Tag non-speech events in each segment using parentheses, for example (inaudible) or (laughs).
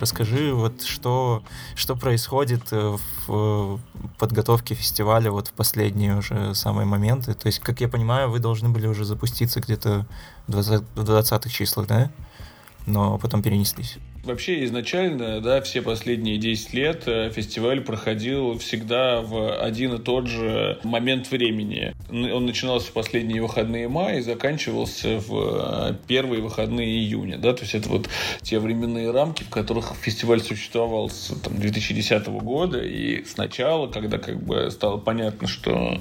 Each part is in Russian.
Расскажи, вот что, что происходит э, в подготовке фестиваля вот в последние уже самые моменты. То есть, как я понимаю, вы должны были уже запуститься где-то в 20-х числах, да? Но потом перенеслись. Вообще изначально, да, все последние 10 лет э, фестиваль проходил всегда в один и тот же момент времени. Он начинался в последние выходные мая и заканчивался в э, первые выходные июня, да, то есть это вот те временные рамки, в которых фестиваль существовал с там, 2010 года, и сначала, когда как бы стало понятно, что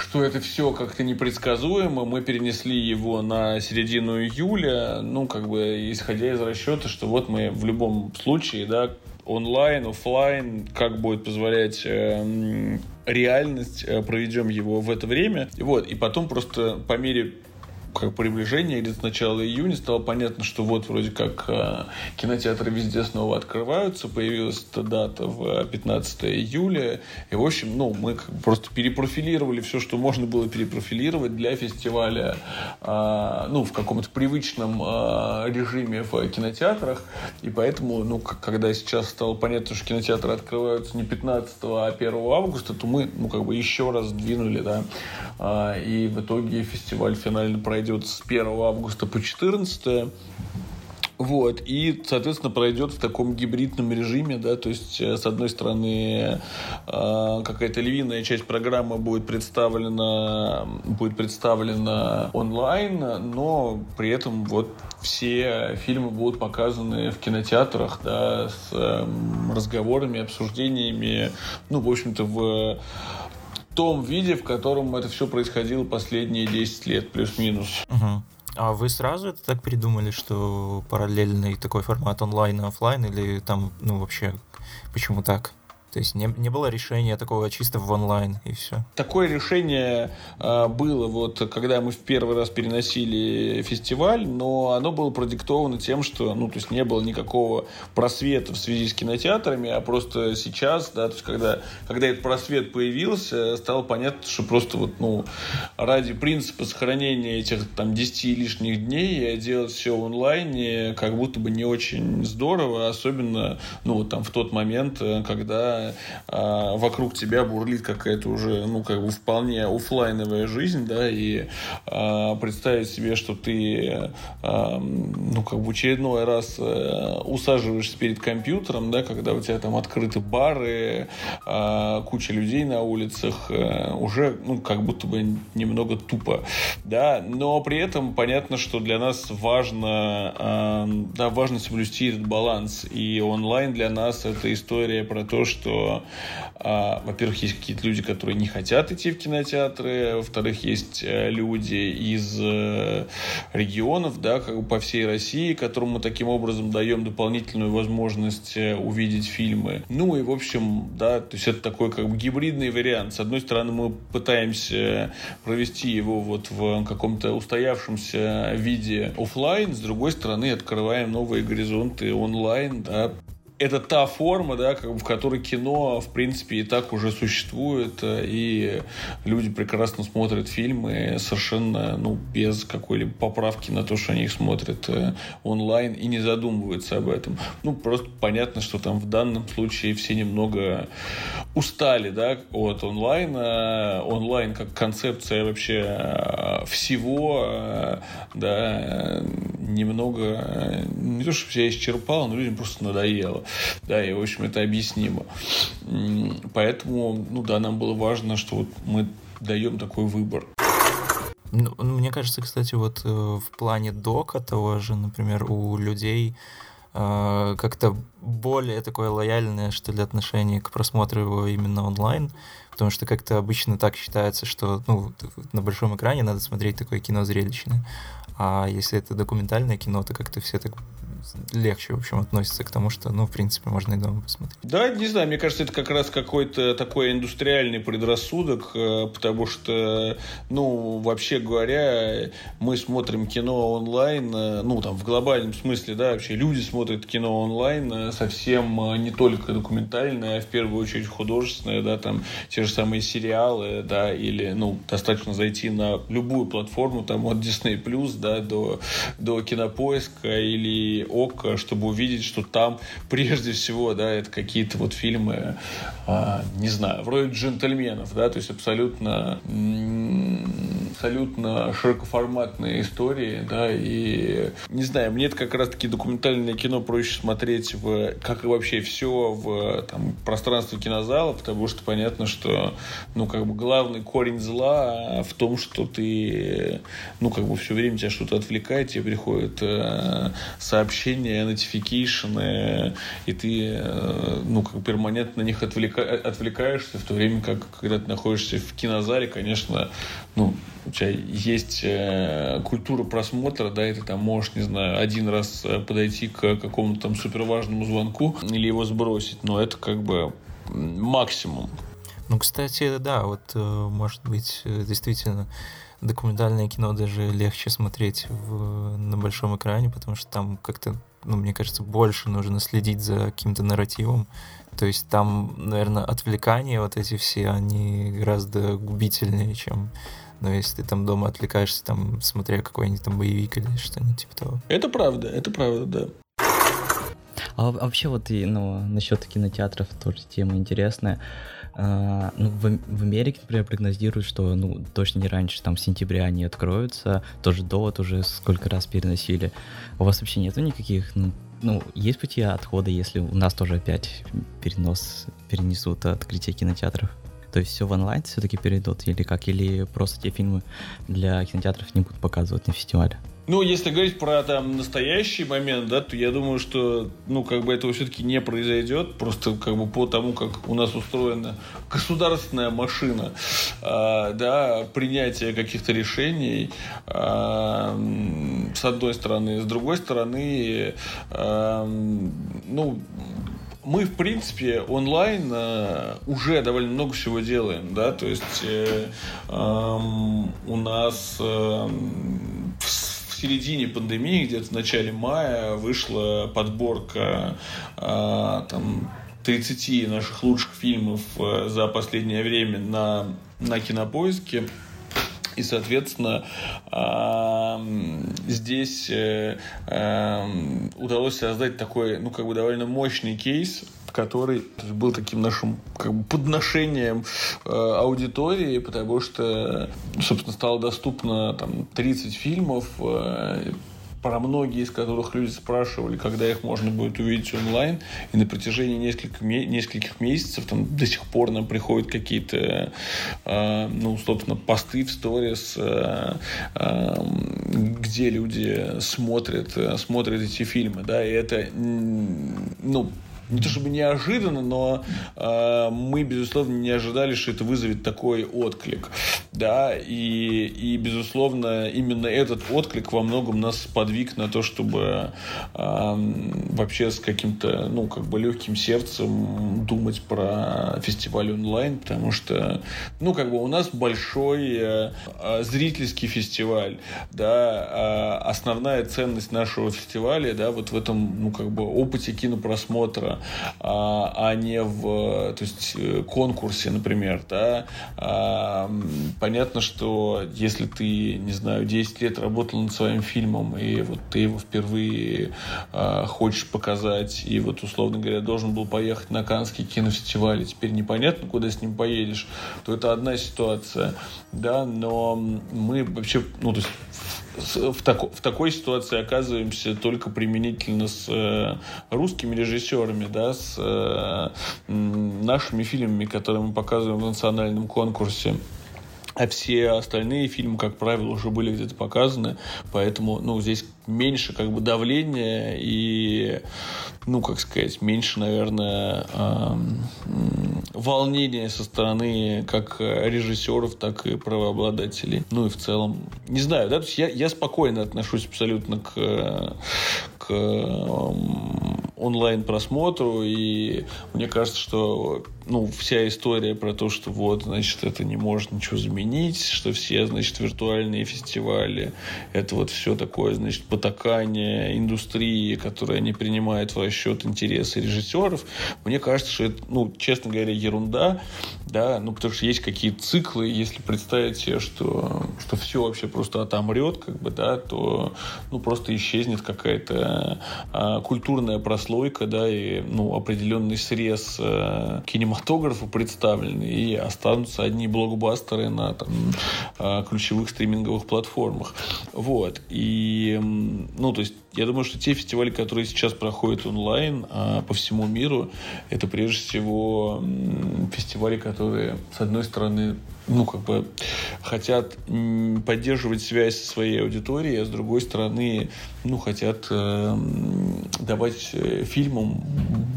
что это все как-то непредсказуемо. Мы перенесли его на середину июля, ну, как бы, исходя из расчета, что вот мы в любом случае, да, онлайн, офлайн, как будет позволять э, реальность, э, проведем его в это время. Вот, и потом просто по мере как приближение, или с начала июня стало понятно, что вот вроде как э, кинотеатры везде снова открываются, появилась эта дата в 15 июля, и в общем, ну, мы просто перепрофилировали все, что можно было перепрофилировать для фестиваля, э, ну, в каком-то привычном э, режиме в кинотеатрах, и поэтому, ну, когда сейчас стало понятно, что кинотеатры открываются не 15, а 1 августа, то мы, ну, как бы еще раз сдвинули, да, э, и в итоге фестиваль финально пройдет пройдет с 1 августа по 14 вот, и, соответственно, пройдет в таком гибридном режиме, да, то есть, э, с одной стороны, э, какая-то львиная часть программы будет представлена, будет представлена онлайн, но при этом вот все фильмы будут показаны в кинотеатрах, да, с э, разговорами, обсуждениями, ну, в общем-то, в том виде, в котором это все происходило последние 10 лет, плюс-минус. Угу. А вы сразу это так придумали, что параллельный такой формат онлайн и офлайн, или там, ну, вообще, почему так? То есть не, не было решения такого чисто в онлайн и все. Такое решение э, было вот когда мы в первый раз переносили фестиваль, но оно было продиктовано тем, что ну то есть не было никакого просвета в связи с кинотеатрами, а просто сейчас, да, то есть когда когда этот просвет появился, стало понятно, что просто вот ну ради принципа сохранения этих там 10 лишних дней делать все в онлайне как будто бы не очень здорово, особенно ну вот там в тот момент, э, э, вокруг тебя бурлит какая-то уже, ну, как бы вполне офлайновая жизнь, да, и э, представить себе, что ты, э, ну, как бы очередной раз э, усаживаешься перед компьютером, да, когда у тебя там открыты бары, э, куча людей на улицах, э, уже, ну, как будто бы немного тупо, да, но при этом понятно, что для нас важно, э, да, важно соблюсти этот баланс, и онлайн для нас это история про то, что что, э, во-первых, есть какие-то люди, которые не хотят идти в кинотеатры, во-вторых, есть э, люди из э, регионов, да, как бы по всей России, которым мы таким образом даем дополнительную возможность э, увидеть фильмы. Ну и, в общем, да, то есть это такой как бы гибридный вариант. С одной стороны, мы пытаемся провести его вот в каком-то устоявшемся виде офлайн, с другой стороны, открываем новые горизонты онлайн, да, это та форма, да, как в которой кино, в принципе, и так уже существует, э, и люди прекрасно смотрят фильмы совершенно, ну, без какой-либо поправки на то, что они их смотрят э, онлайн и не задумываются об этом. Ну, просто понятно, что там в данном случае все немного устали, да, от онлайна. Онлайн как концепция вообще э, всего, да, немного, не то, чтобы себя исчерпала, но людям просто надоело. Да, и, в общем, это объяснимо. Поэтому, ну да, нам было важно, что вот мы даем такой выбор. Ну, ну, мне кажется, кстати, вот э, в плане дока того же, например, у людей э, как-то более такое лояльное, что ли, отношение к просмотру его именно онлайн, потому что как-то обычно так считается, что ну, на большом экране надо смотреть такое кино зрелищное, а если это документальное кино, то как-то все так легче, в общем, относится к тому, что, ну, в принципе, можно и дома посмотреть. Да, не знаю, мне кажется, это как раз какой-то такой индустриальный предрассудок, э, потому что, ну, вообще говоря, мы смотрим кино онлайн, э, ну, там, в глобальном смысле, да, вообще люди смотрят кино онлайн э, совсем не только документальное, а в первую очередь художественное, да, там, те же самые сериалы, да, или, ну, достаточно зайти на любую платформу, там, от Disney+, да, до, до Кинопоиска или ОК, чтобы увидеть, что там прежде всего, да, это какие-то вот фильмы, а, не знаю, вроде джентльменов, да, то есть абсолютно абсолютно широкоформатные истории, да, и не знаю, мне это как раз-таки документальное кино проще смотреть в, как и вообще все в там, пространстве кинозала, потому что понятно, что, ну, как бы главный корень зла в том, что ты, ну, как бы все время тебя что-то отвлекает, тебе приходят э, сообщения, notification, и ты, э, ну, как перманентно на них отвлека... отвлекаешься, в то время как, когда ты находишься в кинозале, конечно, ну, у тебя есть э, культура просмотра, да, и ты там можешь, не знаю, один раз э, подойти к какому-то там суперважному звонку или его сбросить, но это как бы максимум. Ну, кстати, да, вот, э, может быть, э, действительно, документальное кино даже легче смотреть в, на большом экране, потому что там как-то, ну, мне кажется, больше нужно следить за каким-то нарративом. То есть там, наверное, отвлекания вот эти все, они гораздо губительнее, чем но если ты там дома отвлекаешься, там, смотря какой-нибудь там боевик или что-нибудь типа того. Это правда, это правда, да. А вообще вот и, ну, насчет кинотеатров тоже тема интересная. А, ну, в, в Америке, например, прогнозируют, что, ну, точно не раньше, там, сентября они откроются, тоже довод уже сколько раз переносили. У вас вообще нету никаких, ну, ну, есть пути отхода, если у нас тоже опять перенос перенесут открытие кинотеатров? То есть все в онлайн все-таки перейдут или как? Или просто те фильмы для кинотеатров не будут показывать на фестивале? Ну, если говорить про там настоящий момент, да, то я думаю, что, ну, как бы этого все-таки не произойдет, просто как бы по тому, как у нас устроена государственная машина, э, да, принятия каких-то решений, э, с одной стороны, с другой стороны, э, ну, мы, в принципе, онлайн э, уже довольно много всего делаем, да, то есть э, э, у нас э, середине пандемии, где-то в начале мая, вышла подборка э, там 30 наших лучших фильмов э, за последнее время на, на кинопоиске. И, соответственно, здесь э, удалось создать такой, ну, как бы довольно мощный кейс, который был таким нашим как бы, подношением э, аудитории, потому что, собственно, стало доступно там 30 фильмов, э, про многие из которых люди спрашивали, когда их можно будет увидеть онлайн. И на протяжении нескольких, нескольких месяцев там до сих пор нам приходят какие-то, э, ну, собственно, посты в сторис, э, э, где люди смотрят, смотрят эти фильмы, да, и это, ну, не то чтобы неожиданно, но э, мы, безусловно, не ожидали, что это вызовет такой отклик. Да, и, и, безусловно, именно этот отклик во многом нас подвиг на то, чтобы э, вообще с каким-то, ну, как бы легким сердцем думать про фестиваль онлайн, потому что, ну, как бы у нас большой э, зрительский фестиваль, да, э, основная ценность нашего фестиваля, да, вот в этом, ну, как бы опыте кинопросмотра, а, а не в то есть, э, конкурсе, например. Да? А, понятно, что если ты, не знаю, 10 лет работал над своим фильмом, и вот ты его впервые а, хочешь показать, и вот, условно говоря, должен был поехать на Каннский кинофестиваль, и теперь непонятно, куда с ним поедешь, то это одна ситуация. Да, но мы вообще, ну, то есть в, тако, в такой ситуации оказываемся только применительно с э, русскими режиссерами, да, с э, нашими фильмами, которые мы показываем в национальном конкурсе. А все остальные фильмы, как правило, уже были где-то показаны, поэтому, ну, здесь меньше как бы давления и, ну, как сказать, меньше, наверное, э, волнения со стороны как режиссеров, так и правообладателей. Ну и в целом, не знаю, да, то есть я, я спокойно отношусь абсолютно к, к онлайн просмотру и мне кажется, что ну, вся история про то, что вот, значит, это не может ничего заменить, что все, значит, виртуальные фестивали, это вот все такое, значит, потакание индустрии, которая не принимает в расчет интересы режиссеров. Мне кажется, что это, ну, честно говоря, ерунда, да, ну, потому что есть какие-то циклы, если представить себе, что, что все вообще просто отомрет, как бы, да, то, ну, просто исчезнет какая-то а, культурная прослойка, да, и, ну, определенный срез а, кинематографа представлены, и останутся одни блокбастеры на, там, а, ключевых стриминговых платформах. Вот. И, ну, то есть, я думаю, что те фестивали, которые сейчас проходят онлайн а, по всему миру, это прежде всего фестивали, которые, с одной стороны, ну, как бы хотят поддерживать связь со своей аудиторией, а с другой стороны, ну, хотят э, давать э, фильмам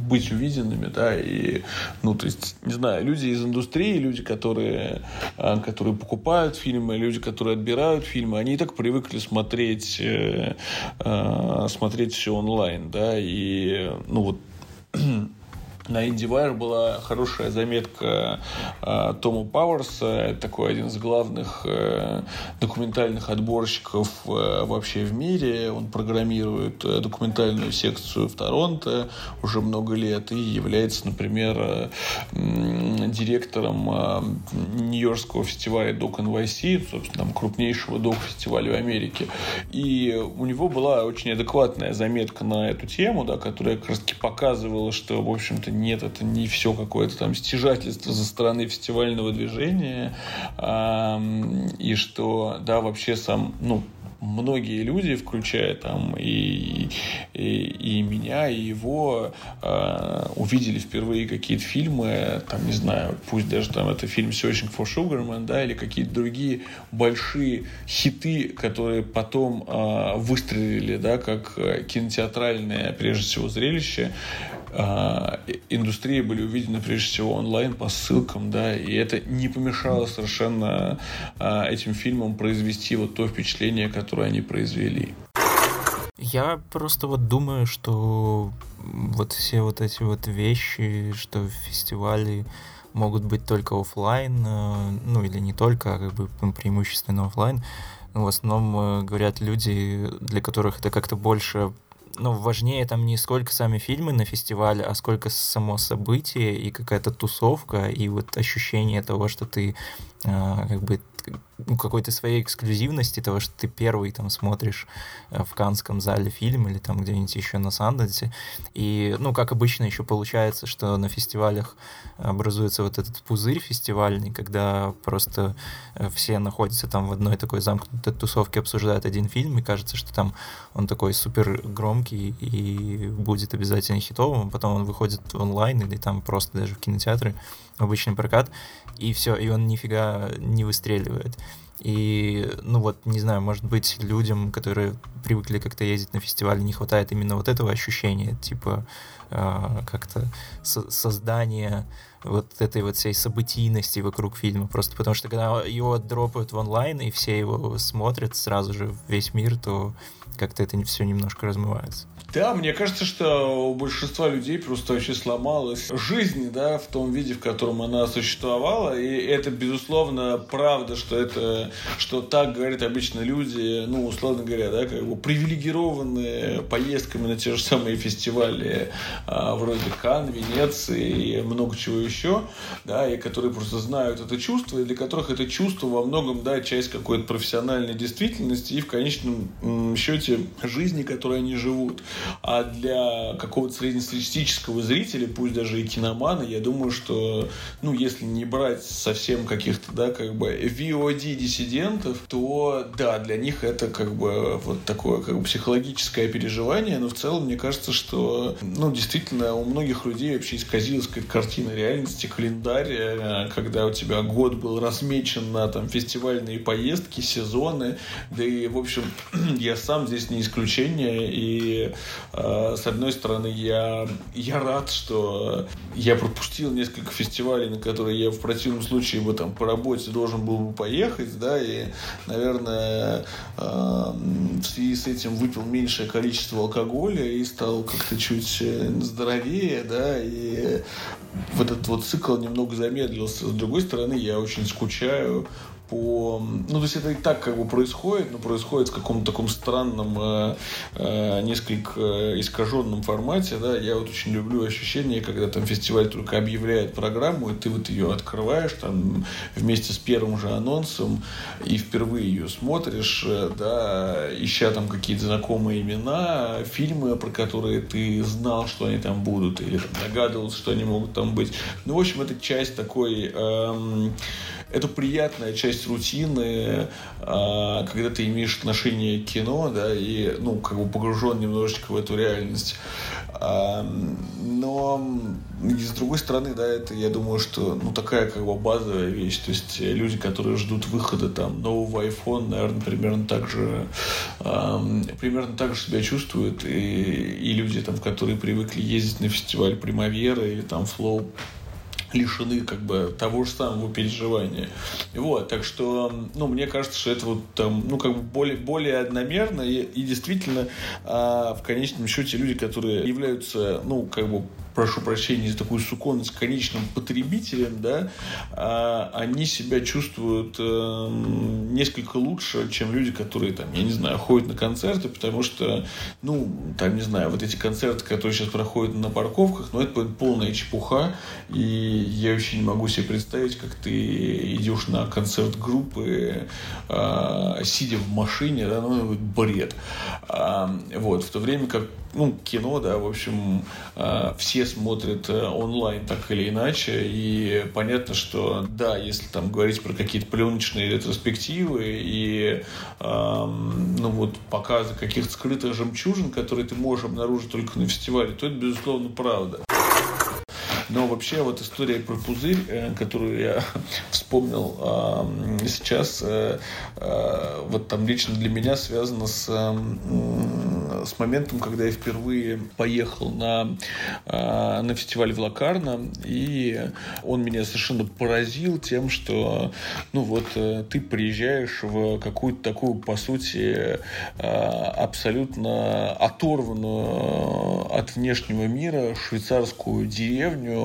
быть увиденными, да, и, ну, то есть, не знаю, люди из индустрии, люди, которые, э, которые покупают фильмы, люди, которые отбирают фильмы, они и так привыкли смотреть, э, э, смотреть все онлайн, да, и, ну, вот (clears throat) на IndieWire была хорошая заметка э, Тома Пауэрса, такой один из главных э, документальных отборщиков э, вообще в мире. Он программирует э, документальную секцию в Торонто уже много лет и является, например, э, э, директором э, Нью-Йоркского фестиваля Doc NYC, собственно, там, крупнейшего док-фестиваля в Америке. И у него была очень адекватная заметка на эту тему, да, которая как раз таки показывала, что, в общем-то, нет, это не все какое-то там стяжательство за стороны фестивального движения, и что, да, вообще сам, ну, многие люди, включая там и, и, и меня, и его, э, увидели впервые какие-то фильмы, там, не знаю, пусть даже там это фильм Searching for Sugarman, да, или какие-то другие большие хиты, которые потом э, выстрелили, да, как кинотеатральное, прежде всего, зрелище, э, индустрии были увидены прежде всего онлайн по ссылкам, да, и это не помешало совершенно э, этим фильмам произвести вот то впечатление, которое они произвели. Я просто вот думаю, что вот все вот эти вот вещи, что фестивали могут быть только офлайн, э, ну или не только, а как бы преимущественно офлайн. В основном э, говорят люди, для которых это как-то больше ну, важнее там не сколько сами фильмы на фестивале, а сколько само событие и какая-то тусовка, и вот ощущение того, что ты э, как бы ну, какой-то своей эксклюзивности, того, что ты первый там смотришь э, в Канском зале фильм или там где-нибудь еще на Санденсе. И, ну, как обычно еще получается, что на фестивалях образуется вот этот пузырь фестивальный, когда просто э, все находятся там в одной такой замкнутой тусовке, обсуждают один фильм, и кажется, что там он такой супер громкий и будет обязательно хитовым, а потом он выходит онлайн или там просто даже в кинотеатры, в обычный прокат, и все, и он нифига не выстреливает. И, ну вот, не знаю, может быть, людям, которые привыкли как-то ездить на фестивале, не хватает именно вот этого ощущения, типа, э, как-то со создания вот этой вот всей событийности вокруг фильма. Просто потому что когда его дропают в онлайн, и все его смотрят сразу же весь мир, то как-то это все немножко размывается. Да, мне кажется, что у большинства людей просто вообще сломалась жизнь, да, в том виде, в котором она существовала. И это, безусловно, правда, что это, что так говорят обычно люди, ну, условно говоря, да, как бы привилегированные поездками на те же самые фестивали а, вроде Кан, Венеции и много чего еще, да, и которые просто знают это чувство, и для которых это чувство во многом, да, часть какой-то профессиональной действительности и в конечном счете жизни, которой они живут. А для какого-то среднестатистического зрителя, пусть даже и киномана, я думаю, что, ну, если не брать совсем каких-то, да, как бы VOD-диссидентов, то, да, для них это как бы вот такое как бы психологическое переживание, но в целом мне кажется, что, ну, действительно, у многих людей вообще исказилась какая-то картина реальности, календарь, э, когда у тебя год был размечен на там фестивальные поездки, сезоны, да и, в общем, (clears throat) я сам здесь не исключение, и Э, с одной стороны, я, я рад, что я пропустил несколько фестивалей, на которые я в противном случае бы там по работе должен был бы поехать, да, и, наверное, э, в связи с этим выпил меньшее количество алкоголя и стал как-то чуть э, здоровее, да, и вот этот вот цикл немного замедлился. С другой стороны, я очень скучаю по... Ну, то есть это и так как бы происходит, но происходит в каком-то таком странном, э, э, несколько искаженном формате, да. Я вот очень люблю ощущение, когда там фестиваль только объявляет программу, и ты вот ее открываешь там вместе с первым же анонсом, и впервые ее смотришь, э, да, ища там какие-то знакомые имена, фильмы, про которые ты знал, что они там будут, или там, догадывался, что они могут там быть. Ну, в общем, это часть такой... Эм, это приятная часть рутины, а, когда ты имеешь отношение к кино, да, и, ну, как бы погружен немножечко в эту реальность. А, но, с другой стороны, да, это, я думаю, что, ну, такая, как бы, базовая вещь. То есть, люди, которые ждут выхода, там, нового iPhone, наверное, примерно так же, примерно так же себя чувствуют, и, и люди, там, которые привыкли ездить на фестиваль Примавера или, там, Flow, лишены как бы того же самого переживания. Вот, так что, ну, мне кажется, что это вот там, ну, как бы более, более одномерно и, и действительно а, в конечном счете люди, которые являются, ну, как бы прошу прощения за такую суконность, конечным потребителем, да, а, они себя чувствуют э, несколько лучше, чем люди, которые там, я не знаю, ходят на концерты, потому что, ну, там, не знаю, вот эти концерты, которые сейчас проходят на парковках, ну, это полная чепуха, и я вообще не могу себе представить, как ты идешь на концерт группы, э, сидя в машине, да, ну, бред. А, вот, в то время как ну, кино, да, в общем, э, все смотрят э, онлайн так или иначе, и понятно, что, да, если там говорить про какие-то пленочные ретроспективы и, ну, вот, показы каких-то скрытых жемчужин, которые ты можешь обнаружить только на фестивале, то это, безусловно, правда. Но вообще вот история про пузырь, э, которую я (laughs) вспомнил сейчас, вот там лично для меня связана с с моментом, когда я впервые поехал на, а, на фестиваль в Лакарно, и он меня совершенно поразил тем, что, ну вот, э, ты приезжаешь в какую-то такую, по сути, абсолютно оторванную от внешнего мира швейцарскую деревню,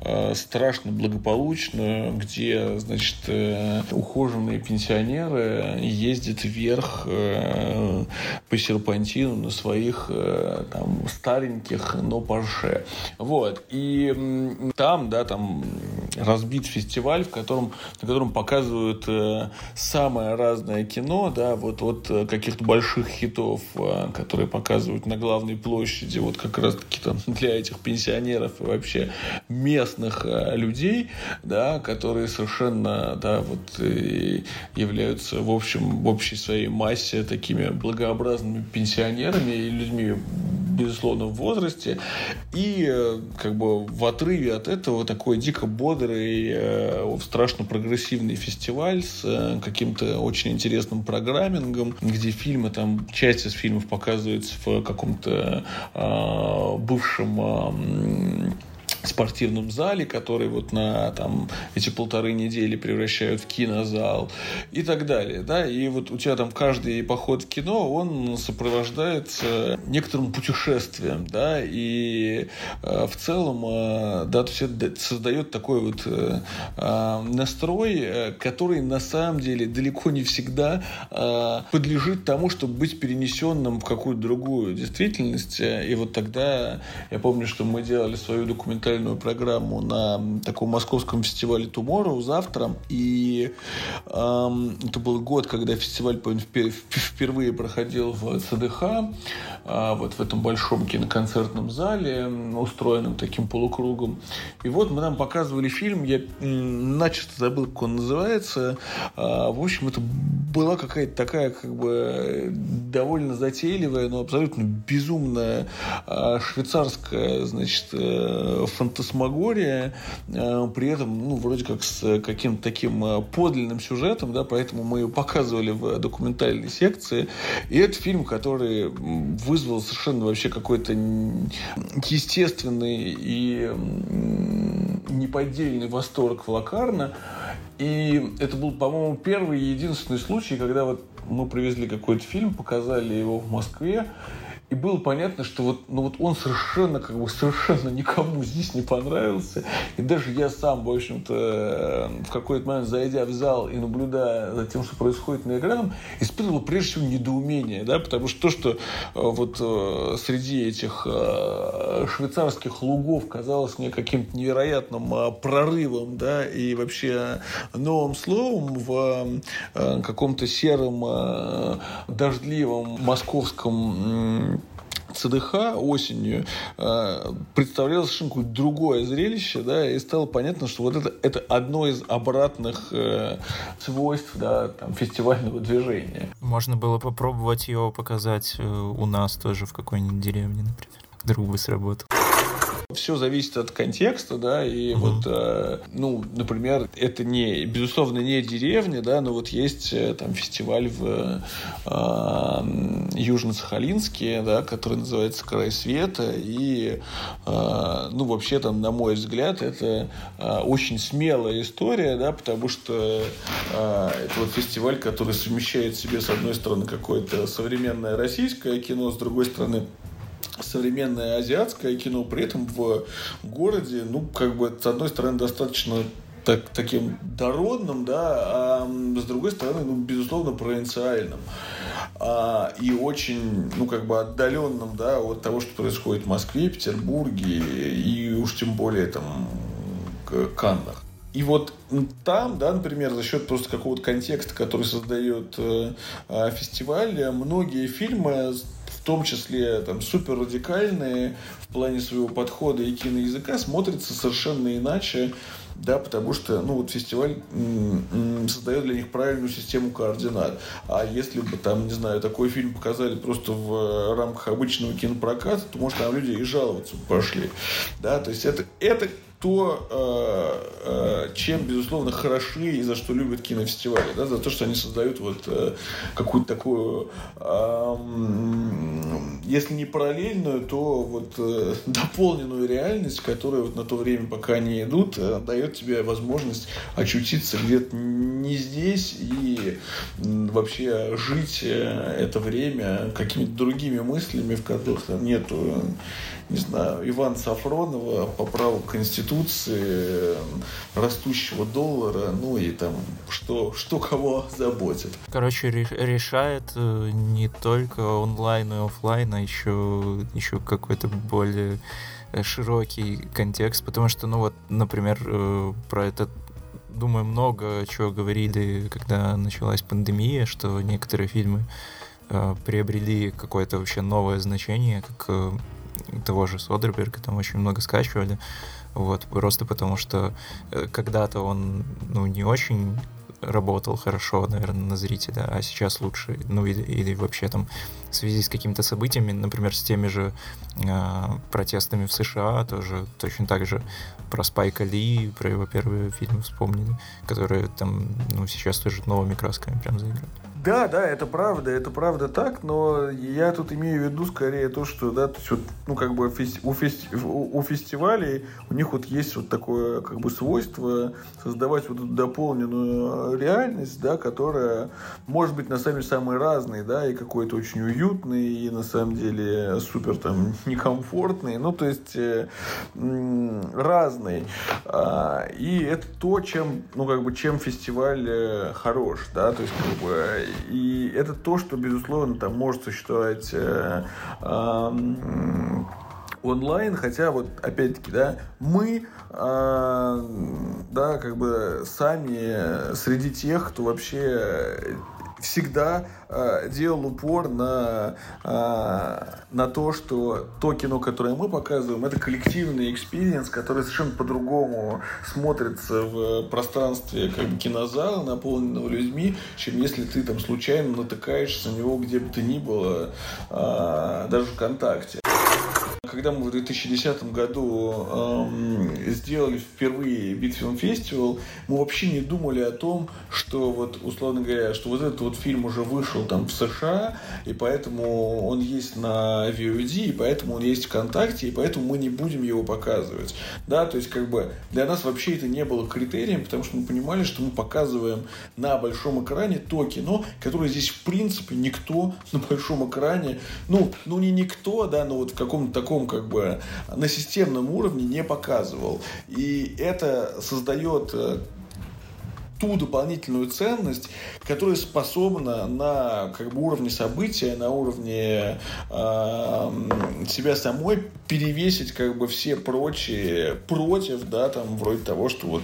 а, страшно благополучную, где, значит, э, ухоженные пенсионеры ездят вверх э, по серпантину на своих э, там стареньких, но Порше. Вот. И там, да, там разбит фестиваль, в котором, на котором показывают э, самое разное кино, да, вот от э, каких-то больших хитов, которые показывают на главной площади, вот как раз-таки там для этих пенсионеров и вообще местных людей, да, которые совершенно, да, вот являются в общем, в общей своей массе такими благообразными пенсионерами, и людьми, безусловно, в возрасте. И э, как бы в отрыве от этого такой дико бодрый, э, страшно прогрессивный фестиваль с э, каким-то очень интересным программингом, где фильмы, там, часть из фильмов показывается в каком-то э, бывшем э, спортивном зале, который вот на там эти полторы недели превращают в кинозал и так далее, да, и вот у тебя там каждый поход в кино, он сопровождается некоторым путешествием, да, и э, в целом, э, да, то есть это создает такой вот э, э настрой, э, который на самом деле далеко не всегда э, подлежит тому, чтобы быть перенесенным в какую-то другую действительность, и вот тогда я помню, что мы делали свою документальную музыкальную программу на таком московском фестивале Tomorrow завтра. И эм, это был год, когда фестиваль впервые проходил в ЦДХ, э, вот в этом большом киноконцертном зале, устроенном таким полукругом. И вот мы нам показывали фильм, я начисто забыл, как он называется. Э, в общем, это была какая-то такая, как бы, довольно затейливая, но абсолютно безумная э, швейцарская, значит, э, фантасмагория, э, при этом, ну, вроде как с каким-то таким э, подлинным сюжетом, да, поэтому мы ее показывали в документальной секции. И это фильм, который вызвал совершенно вообще какой-то естественный и неподдельный восторг в Лакарно. И это был, по-моему, первый и единственный случай, когда вот мы привезли какой-то фильм, показали его в Москве, и было понятно, что вот, ну вот он совершенно, как бы, совершенно никому здесь не понравился. И даже я сам, в общем-то, в какой-то момент, зайдя в зал и наблюдая за тем, что происходит на экране, испытывал прежде всего недоумение, да, потому что то, что э, вот э, среди этих э, швейцарских лугов казалось мне каким-то невероятным прорывом, да, и вообще новым словом в каком-то сером, дождливом московском ЦДХ осенью э, представляло совершенно какое-то другое зрелище, да, и стало понятно, что вот это, это одно из обратных э, свойств, да, там, фестивального движения. Можно было попробовать его показать э, у нас тоже в какой-нибудь деревне, например. Вдруг бы сработал. Все зависит от контекста, да, и угу. вот, э, ну, например, это не, безусловно, не деревня, да, но вот есть э, там фестиваль в э, Южно-Сахалинске, да, который называется «Край света», и, э, ну, вообще там, на мой взгляд, это э, очень смелая история, да, потому что э, это вот фестиваль, который совмещает в себе, с одной стороны, какое-то современное российское кино, с другой стороны, современное азиатское кино, при этом в городе, ну, как бы, с одной стороны, достаточно так, таким дородным, да, а с другой стороны, ну, безусловно, провинциальным. А, и очень, ну, как бы отдаленным, да, от того, что происходит в Москве, Петербурге и уж тем более там Каннах. И вот там, да, например, за счет просто какого-то контекста, который создает э, э, фестиваль, многие фильмы том числе там супер радикальные в плане своего подхода и киноязыка, смотрятся совершенно иначе, да, потому что, ну, вот фестиваль создает для них правильную систему координат. А если бы там, не знаю, такой фильм показали просто в рамках обычного кинопроката, то, может, там люди и жаловаться пошли, да, то есть это, это то, э, э, чем, безусловно, хороши и за что любят кинофестивали, да, за то, что они создают вот э, какую-то такую, если не параллельную, то вот (laughs) дополненную реальность, которая вот на то время, пока они идут, дает тебе возможность очутиться где-то не здесь и вообще жить это время какими-то другими мыслями, в которых там нету не знаю, Ивана Сафронова по праву Конституции, растущего доллара, ну и там, что, что кого заботит. Короче, решает э, не только онлайн и офлайн, а еще, еще какой-то более э, широкий контекст, потому что, ну вот, например, э, про этот думаю, много чего говорили, когда началась пандемия, что некоторые фильмы э, приобрели какое-то вообще новое значение, как э, того же Содерберга там очень много скачивали. Вот, просто потому что э, когда-то он, ну, не очень работал хорошо, наверное, на зрителя, а сейчас лучше, ну, или, или вообще там в связи с какими-то событиями, например, с теми же э, протестами в США, тоже точно так же про Спайка Ли, про его первые фильмы вспомнили, которые там, ну, сейчас тоже новыми красками прям заиграют. Да, да, это правда, это правда так, но я тут имею в виду скорее то, что, да, то есть вот, ну, как бы у, фести, у, у фестивалей у них вот есть вот такое, как бы, свойство создавать вот эту дополненную реальность, да, которая может быть на самом деле самой разной, да, и какой-то очень уютный, и на самом деле супер там (laughs) некомфортный, ну, то есть э, разный. А, и это то, чем, ну, как бы, чем фестиваль э, хорош, да, то есть, как бы, и это то, что, безусловно, там может существовать э, э, онлайн, хотя вот опять-таки, да, мы, э, да, как бы сами среди тех, кто вообще всегда э, делал упор на, э, на то, что то кино, которое мы показываем, это коллективный experience, который совершенно по-другому смотрится в пространстве как бы, кинозала, наполненного людьми, чем если ты там случайно натыкаешься на него где бы то ни было, э, даже ВКонтакте когда мы в 2010 году э, сделали впервые Битфилм Фестивал, мы вообще не думали о том, что вот, условно говоря, что вот этот вот фильм уже вышел там в США, и поэтому он есть на VOD, и поэтому он есть ВКонтакте, и поэтому мы не будем его показывать. Да, то есть как бы для нас вообще это не было критерием, потому что мы понимали, что мы показываем на большом экране то кино, которое здесь в принципе никто на большом экране, ну, ну не никто, да, но вот в каком-то таком как бы на системном уровне не показывал. И это создает э, ту дополнительную ценность, которая способна на как бы, уровне события, на уровне э, себя самой перевесить как бы все прочие против, да, там вроде того, что вот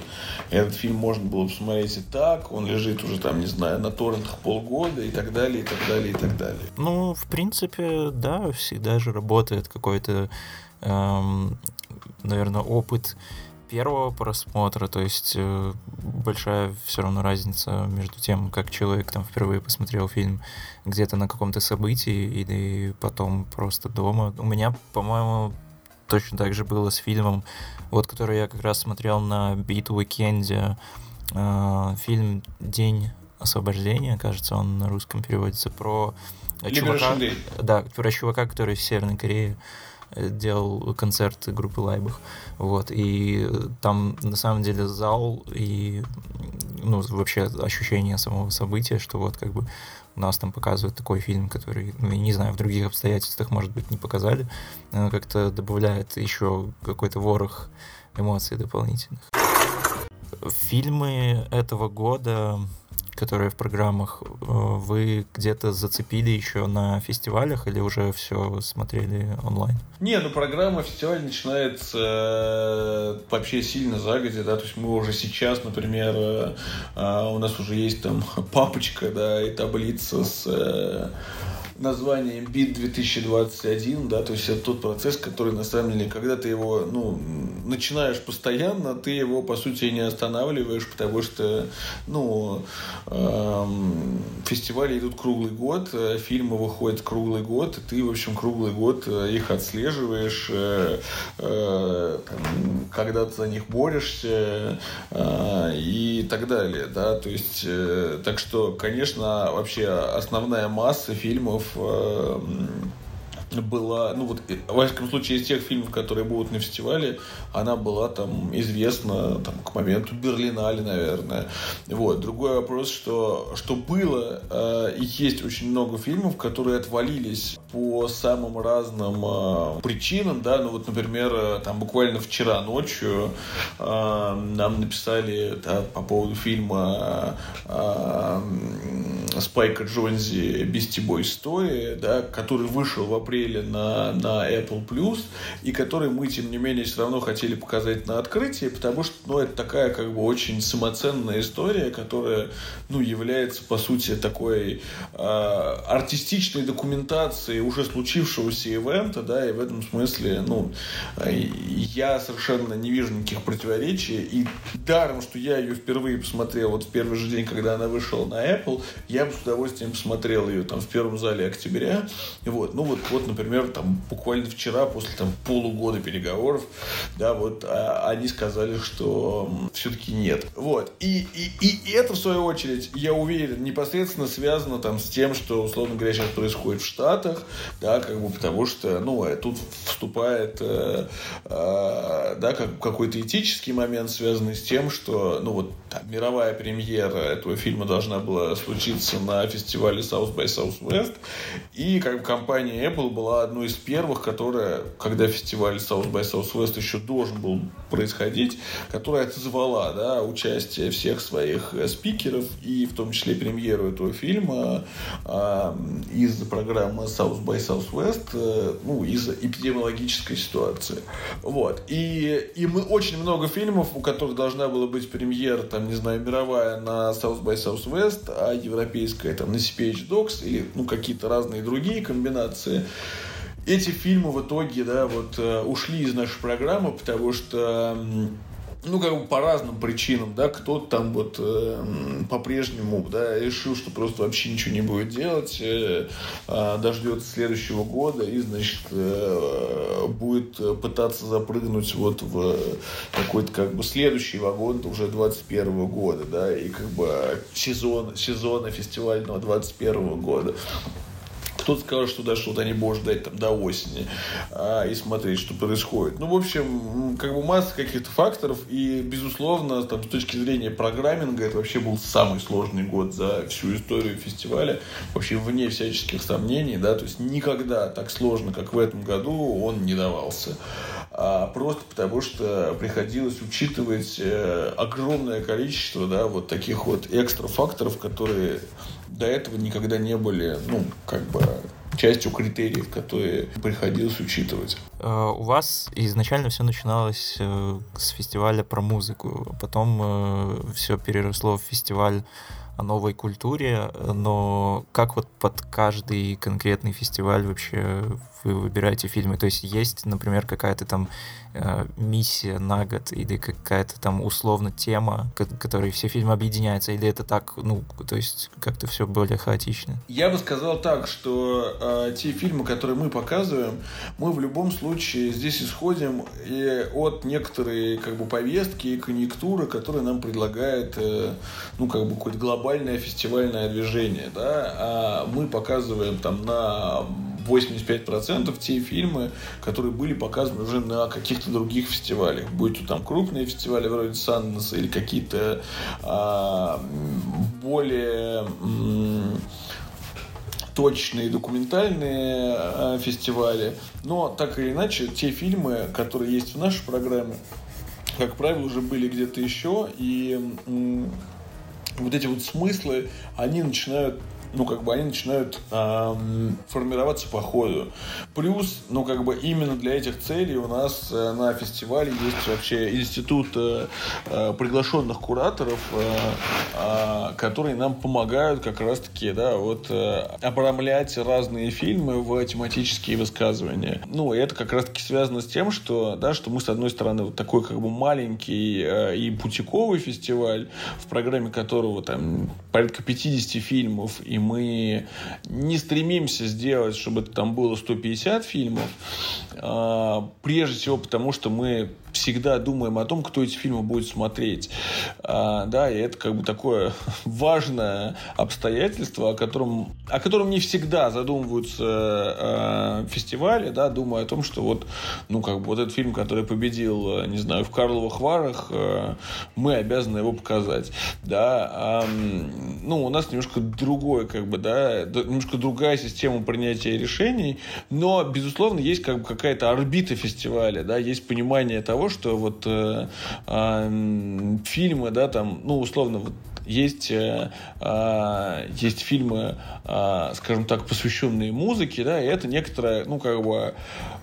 этот фильм можно было посмотреть и так, он лежит уже там, не знаю, на торрентах полгода и так далее, и так далее, и так далее. Ну, в принципе, да, всегда же работает какой-то, эм, наверное, опыт первого просмотра, то есть э, большая все равно разница между тем, как человек там впервые посмотрел фильм где-то на каком-то событии или потом просто дома. У меня, по-моему, точно так же было с фильмом, вот который я как раз смотрел на Бит-уикенде, э, фильм «День освобождения», кажется, он на русском переводится, про чувака, да, про чувака, который в Северной Корее делал концерт группы Лайбах. Вот. И там на самом деле зал и ну, вообще ощущение самого события, что вот как бы у нас там показывают такой фильм, который, ну, я не знаю, в других обстоятельствах, может быть, не показали, как-то добавляет еще какой-то ворох эмоций дополнительных. Фильмы этого года которые в программах, э, вы где-то зацепили еще на фестивалях или уже все смотрели онлайн? Не, ну программа фестиваля начинается э, вообще сильно загодя, да, то есть мы уже сейчас, например, э, у нас уже есть там (laughs) папочка, да, и таблица с названием BIT 2021, да, то есть это тот процесс, который на самом деле, когда ты его, ну, начинаешь постоянно, ты его, по сути, не останавливаешь, потому что, ну, эм, фестивали идут круглый год, э, фильмы выходят круглый год, и ты, в общем, круглый год э, их отслеживаешь, э, э, когда ты за них борешься э, и так далее, да, то есть, э, так что, конечно, вообще основная масса фильмов Э, была, ну вот, во всяком случае, из тех фильмов, которые будут на фестивале, она была там известна там, к моменту Берлинале, наверное. Вот. Другой вопрос, что, что было, э, и есть очень много фильмов, которые отвалились по самым разным э, причинам, да, ну вот, например, э, там буквально вчера ночью э, нам написали да, по поводу фильма э, Спайка Джонзи «Бисти Бой Story», да, который вышел в апреле на, на Apple Plus, и который мы, тем не менее, все равно хотели показать на открытии, потому что, ну, это такая, как бы, очень самоценная история, которая, ну, является, по сути, такой э, артистичной документацией уже случившегося ивента, да, и в этом смысле, ну, я совершенно не вижу никаких противоречий, и даром, что я ее впервые посмотрел вот в первый же день, когда она вышла на Apple, я бы с удовольствием посмотрел ее там в первом зале октября, вот, ну вот, вот, например, там буквально вчера, после там полугода переговоров, да, вот, а, они сказали, что все-таки нет, вот, и, и, и это, в свою очередь, я уверен, непосредственно связано там с тем, что, условно говоря, сейчас происходит в Штатах, да, как бы потому что, ну, э, тут вступает, э, э, да, как какой-то этический момент, связанный с тем, что, ну, вот там, мировая премьера этого фильма должна была случиться на фестивале South by Southwest, и как бы компания Apple была одной из первых, которая, когда фестиваль South by Southwest еще должен был происходить, которая отозвала, да, участие всех своих э, спикеров и в том числе премьеру этого фильма э, из программы South by Southwest, э, ну, из-за эпидемиологической ситуации. Вот. И, и мы очень много фильмов, у которых должна была быть премьера, там, не знаю, мировая на South by Southwest, а европейская там на CPH Docs или, ну, какие-то разные другие комбинации эти фильмы в итоге, да, вот э, ушли из нашей программы, потому что ну, как бы по разным причинам, да, кто-то там вот э, по-прежнему, да, решил, что просто вообще ничего не будет делать, э, э, дождется следующего года и, значит, э, будет пытаться запрыгнуть вот в какой-то как бы следующий вагон уже 21 года, да, и как бы сезон, сезона фестивального 21 года. Кто-то сказал, что даже вот они будут ждать там до осени а, и смотреть, что происходит. Ну, в общем, как бы масса каких-то факторов. И, безусловно, там, с точки зрения программинга, это вообще был самый сложный год за всю историю фестиваля. Вообще, вне всяческих сомнений, да, то есть никогда так сложно, как в этом году, он не давался. А просто потому, что приходилось учитывать э, огромное количество, да, вот таких вот экстра факторов, которые до этого никогда не были, ну, как бы частью критериев, которые приходилось учитывать. Uh, у вас изначально все начиналось uh, с фестиваля про музыку, потом э, все переросло в фестиваль о новой культуре, но как вот под каждый конкретный фестиваль вообще вы выбираете фильмы? То есть есть, например, какая-то там э, миссия на год или какая-то там условно тема, которой все фильмы объединяются, или это так, ну, то есть как-то все более хаотично? Я бы сказал так, что э, те фильмы, которые мы показываем, мы в любом случае здесь исходим и от некоторой как бы повестки и конъюнктуры, которые нам предлагает, э, ну, как бы какое-то глобальное фестивальное движение, да, а мы показываем там на 85% те фильмы, которые были показаны уже на каких-то других фестивалях. Будь то там крупные фестивали вроде Санденса или какие-то а, более точные документальные а, фестивали. Но так или иначе, те фильмы, которые есть в нашей программе, как правило, уже были где-то еще, и вот эти вот смыслы, они начинают ну, как бы они начинают эм, формироваться по ходу. Плюс, ну, как бы именно для этих целей у нас э, на фестивале есть вообще институт э, э, приглашенных кураторов, э, э, которые нам помогают как раз-таки, да, вот э, обрамлять разные фильмы в тематические высказывания. Ну, и это как раз-таки связано с тем, что, да, что мы, с одной стороны, вот такой как бы маленький э, и путиковый фестиваль, в программе которого там порядка 50 фильмов, и мы не стремимся сделать, чтобы там было 150 фильмов, а, прежде всего потому, что мы всегда думаем о том, кто эти фильмы будет смотреть. А, да, и это как бы такое (laughs) важное обстоятельство, о котором, о котором не всегда задумываются э, фестивали, да, думая о том, что вот, ну, как бы вот этот фильм, который победил, не знаю, в Карловых Варах, э, мы обязаны его показать. Да, э, ну, у нас немножко другое, как бы, да, немножко другая система принятия решений, но, безусловно, есть как бы какая-то орбита фестиваля, да, есть понимание того, что вот э, э, фильмы, да, там, ну, условно, вот есть, э, э, есть фильмы, э, скажем так, посвященные музыке, да, и это некоторая, ну, как бы,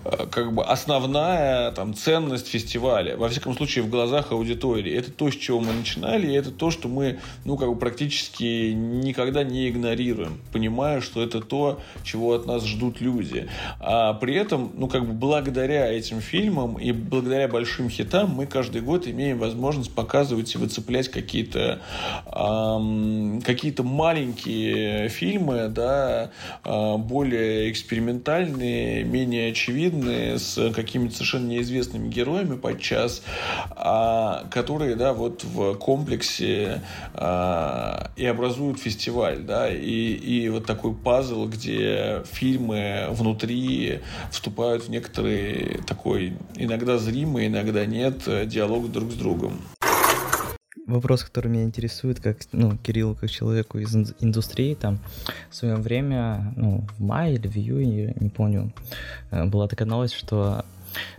э, как бы основная там ценность фестиваля, во всяком случае, в глазах аудитории. Это то, с чего мы начинали, и это то, что мы, ну, как бы практически никогда не игнорируем, понимая, что это то, чего от нас ждут люди. А при этом, ну, как бы благодаря этим фильмам и благодаря большим хитам мы каждый год имеем возможность показывать и выцеплять какие-то какие-то маленькие фильмы, да, а, более экспериментальные, менее очевидные, с какими-то совершенно неизвестными героями подчас, а, которые, да, вот в комплексе а, и образуют фестиваль, да, и, и вот такой пазл, где фильмы внутри вступают в некоторый такой иногда зримый, иногда нет диалог друг с другом вопрос, который меня интересует, как, ну, Кирилл, как человеку из индустрии, там, в свое время, ну, в мае или в июне, не помню, э, была такая новость, что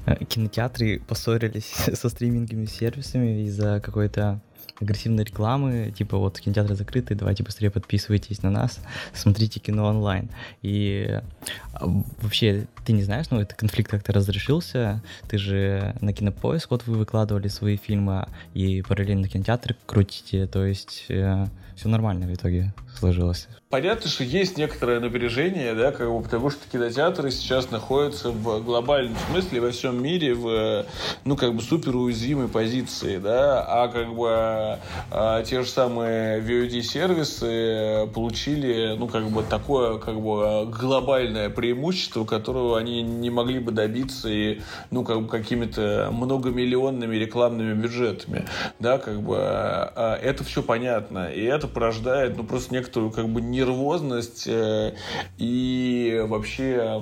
э, кинотеатры поссорились (laughs) со стриминговыми сервисами из-за какой-то агрессивной рекламы, типа вот кинотеатры закрыты, давайте быстрее подписывайтесь на нас, (laughs) смотрите кино онлайн. И а, вообще, ты не знаешь, ну, этот конфликт как-то разрешился, ты же на Кинопоиск, вот вы выкладывали свои фильмы и параллельно кинотеатры крутите, то есть э, все нормально в итоге сложилось. Понятно, что есть некоторое напряжение, да, как бы, потому что кинотеатры сейчас находятся в глобальном смысле во всем мире в, ну, как бы, супер уязвимой позиции, да, а как бы а, те же самые VOD-сервисы получили, ну, как бы, такое, как бы, глобальное преимущество, которого они не могли бы добиться и, ну, как бы, какими-то многомиллионными рекламными бюджетами, да, как бы, а, это все понятно, и это порождает, ну, просто некоторую, как бы, не нервозность э, и вообще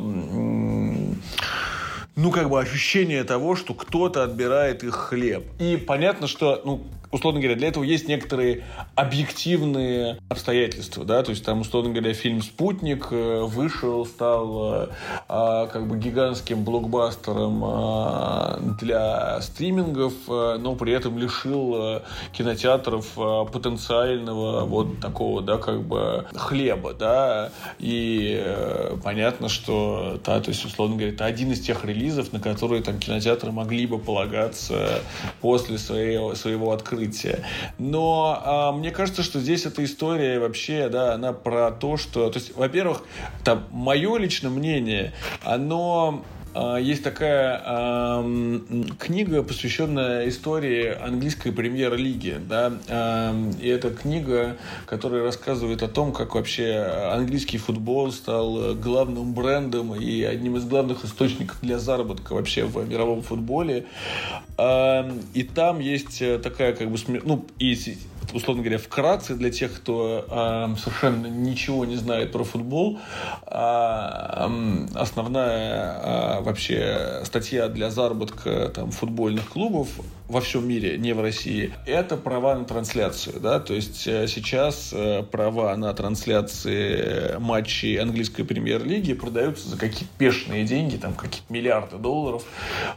ну, как бы ощущение того, что кто-то отбирает их хлеб. И понятно, что, ну, условно говоря, для этого есть некоторые объективные обстоятельства, да, то есть там, условно говоря, фильм «Спутник» э, вышел, стал э, а, как бы гигантским блокбастером а, для стримингов, э, но при этом лишил кинотеатров потенциального вот такого, да, как бы хлеба, да, и понятно, что, да, то есть, условно говоря, это один из тех релизов, на которые там кинотеатры могли бы полагаться после своего, своего открытия. Но а, мне кажется, что здесь эта история вообще, да, она про то, что, то есть, во-первых, там мое личное мнение, оно есть такая э, книга, посвященная истории английской премьер-лиги. Да? Э, и это книга, которая рассказывает о том, как вообще английский футбол стал главным брендом и одним из главных источников для заработка вообще в мировом футболе. Э, и там есть такая как бы... Ну, и условно говоря, вкратце для тех, кто э, совершенно ничего не знает про футбол, э, основная э, вообще статья для заработка там, футбольных клубов во всем мире, не в России, это права на трансляцию. Да? То есть э, сейчас э, права на трансляции матчей английской премьер-лиги продаются за какие-то пешные деньги, там какие-то миллиарды долларов,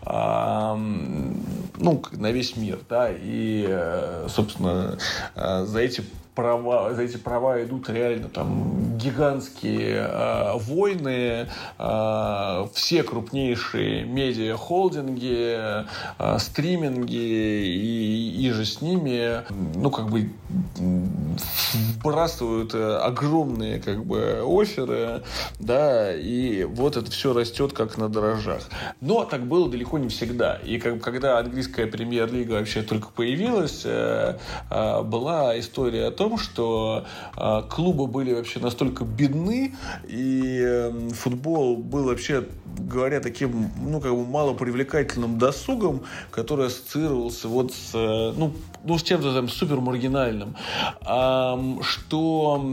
ну, на весь мир. Да? И, э, собственно, за эти права, за эти права идут реально там гигантские э, войны, э, все крупнейшие медиа-холдинги, э, стриминги и, и же с ними, ну, как бы вбрасывают э, огромные, как бы, оферы, да, и вот это все растет как на дрожжах. Но так было далеко не всегда. И как, когда английская премьер-лига вообще только появилась, э, э, была история о том, что э, клубы были вообще настолько бедны, и э, футбол был вообще, говоря, таким, ну, как бы малопривлекательным досугом, который ассоциировался вот с, э, ну, ну, с чем-то там супер маргинальным, что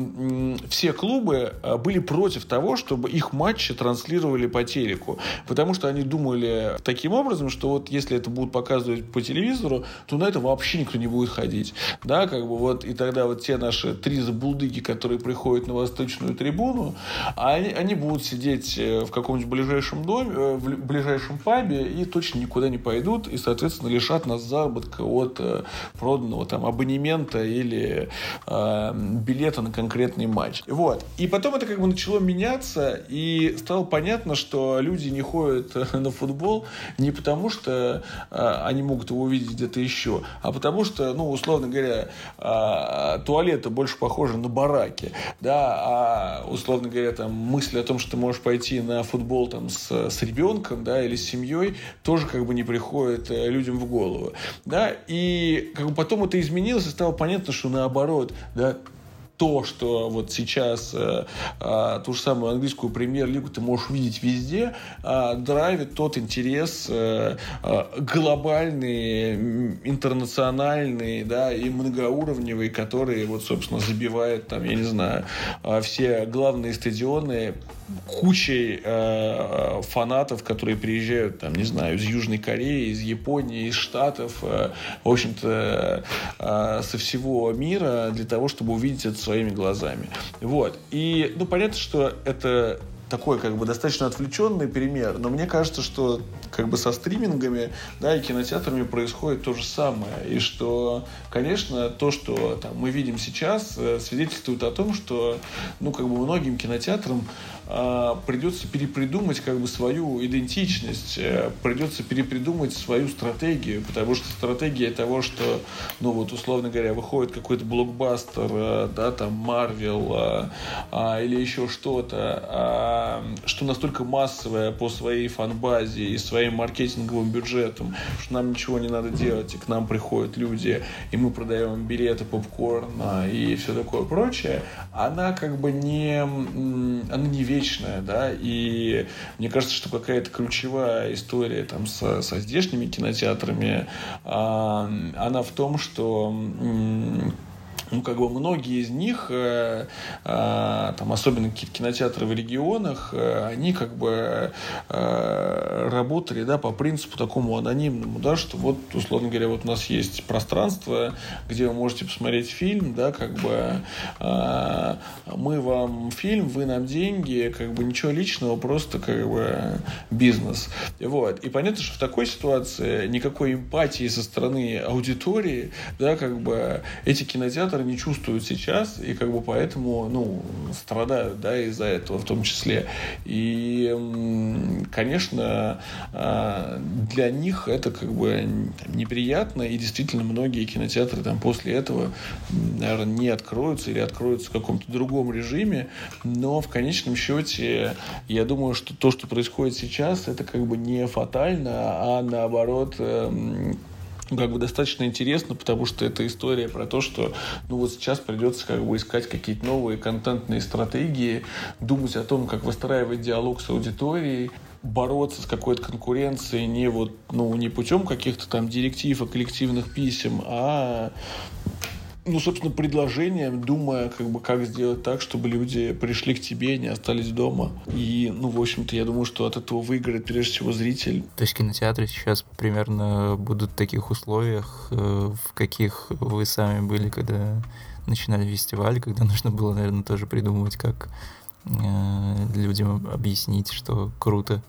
все клубы э, были против того, чтобы их матчи транслировали по телеку, потому что они думали таким образом, что вот если это будут показывать по телевизору, то на это вообще никто не будет ходить, да, как бы вот, и тогда вот те наши три забулдыги, которые приходят на восточную трибуну, они, они будут сидеть э, в каком-нибудь ближайшем доме, э, в ближайшем пабе и точно никуда не пойдут, и, соответственно, лишат нас заработка от проданного там абонемента или э, билета на конкретный матч. Вот. И потом это как бы начало меняться, и стало понятно, что люди не ходят на футбол не потому, что э, они могут его увидеть где-то еще, а потому что, ну, условно говоря, э, туалет это больше похоже на бараки, да, а условно говоря, там мысль о том, что ты можешь пойти на футбол там с, с ребенком, да, или с семьей, тоже как бы не приходит э, людям в голову, да, и как бы потом это изменилось, и стало понятно, что наоборот, да, то, что вот сейчас э, э, ту же самую английскую премьер-лигу ты можешь видеть везде, э, драйвит тот интерес э, э, глобальный, интернациональный, да, и многоуровневый, который вот, собственно, забивает там, я не знаю, э, все главные стадионы кучей э, фанатов, которые приезжают, там, не знаю, из Южной Кореи, из Японии, из Штатов, э, в общем-то, э, со всего мира для того, чтобы увидеть это своими глазами. Вот. И, ну, понятно, что это такой как бы достаточно отвлеченный пример, но мне кажется, что как бы со стримингами, да, и кинотеатрами происходит то же самое. И что, конечно, то, что там, мы видим сейчас, э, свидетельствует о том, что, ну, как бы многим кинотеатрам придется перепридумать как бы свою идентичность, э, придется перепридумать свою стратегию, потому что стратегия того, что, ну вот условно говоря, выходит какой-то блокбастер, э, да, там Марвел а, или еще что-то, а, что настолько массовое по своей фанбазе и своим маркетинговым бюджетам, что нам ничего не надо делать, и к нам приходят люди, и мы продаем билеты, попкорн а, и все такое прочее, она как бы не, она не верит вечная, да, и мне кажется, что какая-то ключевая история там со, со здешними кинотеатрами, а, она в том, что ну, как бы многие из них, э, э, там, особенно какие-то кинотеатры в регионах, э, они как бы работали, да, по принципу такому анонимному, да, что вот, условно говоря, вот у нас есть пространство, где вы можете посмотреть фильм, да, как бы мы вам фильм, вы нам деньги, как бы ничего личного, просто как бы бизнес. Вот. И понятно, что в такой ситуации никакой эмпатии со стороны аудитории, да, как бы эти кинотеатры авторы не чувствуют сейчас, и как бы поэтому, ну, страдают, да, из-за этого в том числе. И, конечно, а, для них это как бы неприятно, и действительно многие кинотеатры там после этого, наверное, не откроются или откроются в каком-то другом режиме, но в конечном счете я думаю, что то, что происходит сейчас, это как бы не фатально, а наоборот эм, как бы достаточно интересно, потому что это история про то, что ну вот сейчас придется как бы искать какие-то новые контентные стратегии, думать о том, как выстраивать диалог с аудиторией, бороться с какой-то конкуренцией не вот, ну, не путем каких-то там директив и коллективных писем, а ну, собственно, предложением, думая, как бы, как сделать так, чтобы люди пришли к тебе, не остались дома. И, ну, в общем-то, я думаю, что от этого выиграет прежде всего зритель. То есть кинотеатры сейчас примерно будут в таких условиях, э, в каких вы сами были, когда начинали фестиваль, когда нужно было, наверное, тоже придумывать, как э, людям объяснить, что круто